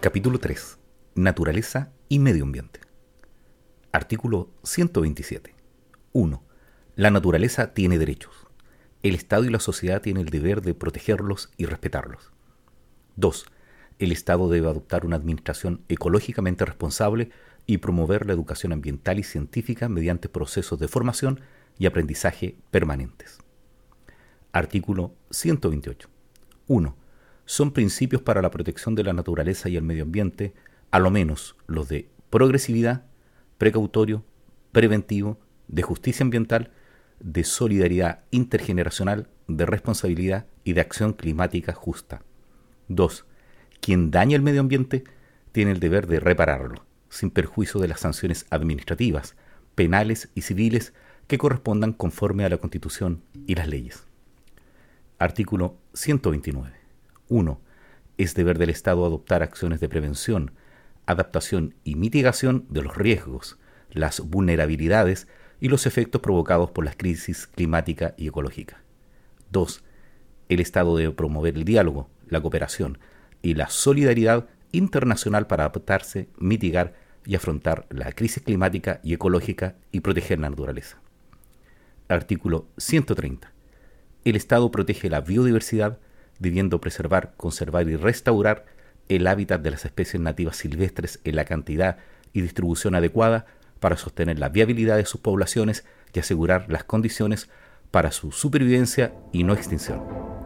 Capítulo 3. Naturaleza y medio ambiente. Artículo 127. 1. La naturaleza tiene derechos. El Estado y la sociedad tienen el deber de protegerlos y respetarlos. 2. El Estado debe adoptar una administración ecológicamente responsable y promover la educación ambiental y científica mediante procesos de formación y aprendizaje permanentes. Artículo 128. 1 son principios para la protección de la naturaleza y el medio ambiente, a lo menos los de progresividad, precautorio, preventivo, de justicia ambiental, de solidaridad intergeneracional, de responsabilidad y de acción climática justa. 2. Quien daña el medio ambiente tiene el deber de repararlo, sin perjuicio de las sanciones administrativas, penales y civiles que correspondan conforme a la Constitución y las leyes. Artículo 129. 1. Es deber del Estado adoptar acciones de prevención, adaptación y mitigación de los riesgos, las vulnerabilidades y los efectos provocados por la crisis climática y ecológica. 2. El Estado debe promover el diálogo, la cooperación y la solidaridad internacional para adaptarse, mitigar y afrontar la crisis climática y ecológica y proteger la naturaleza. Artículo 130. El Estado protege la biodiversidad, debiendo preservar, conservar y restaurar el hábitat de las especies nativas silvestres en la cantidad y distribución adecuada para sostener la viabilidad de sus poblaciones y asegurar las condiciones para su supervivencia y no extinción.